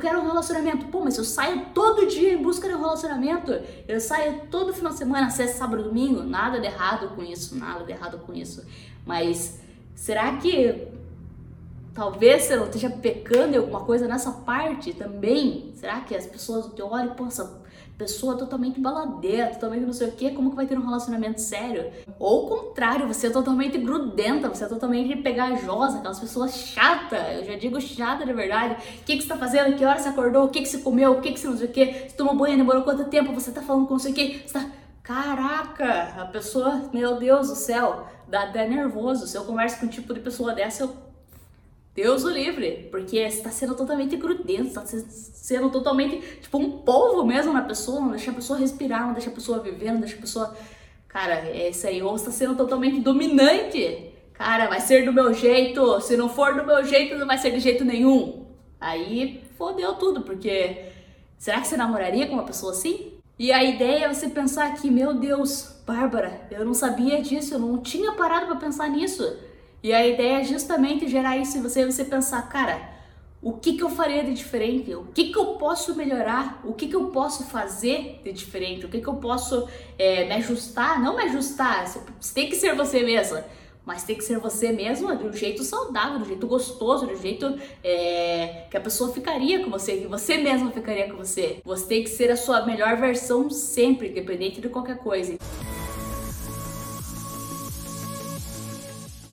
quero um relacionamento. Pô, mas eu saio todo dia em busca de um relacionamento. Eu saio todo final de semana, sexta, sábado, domingo. Nada de errado com isso, nada de errado com isso. Mas será que talvez você não esteja pecando em alguma coisa nessa parte também? Será que as pessoas te olham, pô, essa pessoa totalmente baladeira, totalmente não sei o que, como que vai ter um relacionamento sério? Ou o contrário, você é totalmente grudenta, você é totalmente pegajosa, aquelas pessoas chatas, eu já digo chata de verdade. O que, que você tá fazendo? Que hora você acordou? O que, que você comeu? O que, que você não sei o que? Você tomou banho, demorou quanto tempo? Você tá falando com não sei o que? Você tá... Caraca, a pessoa, meu Deus do céu, dá até nervoso. Se eu converso com um tipo de pessoa dessa, eu Deus o livre, porque está sendo totalmente grudento, está sendo totalmente tipo um polvo mesmo na pessoa, não deixa a pessoa respirar, não deixa a pessoa viver, não deixa a pessoa. Cara, é isso aí, ou está sendo totalmente dominante. Cara, vai ser do meu jeito, se não for do meu jeito, não vai ser de jeito nenhum. Aí fodeu tudo, porque será que você namoraria com uma pessoa assim? E a ideia é você pensar que, meu Deus, Bárbara, eu não sabia disso, eu não tinha parado para pensar nisso. E a ideia é justamente gerar isso em você, você pensar, cara, o que, que eu faria de diferente? O que, que eu posso melhorar? O que, que eu posso fazer de diferente? O que, que eu posso é, me ajustar? Não me ajustar, você tem que ser você mesma, mas tem que ser você mesma de um jeito saudável, um jeito gostoso, um jeito é, que a pessoa ficaria com você, que você mesma ficaria com você. Você tem que ser a sua melhor versão sempre, independente de qualquer coisa.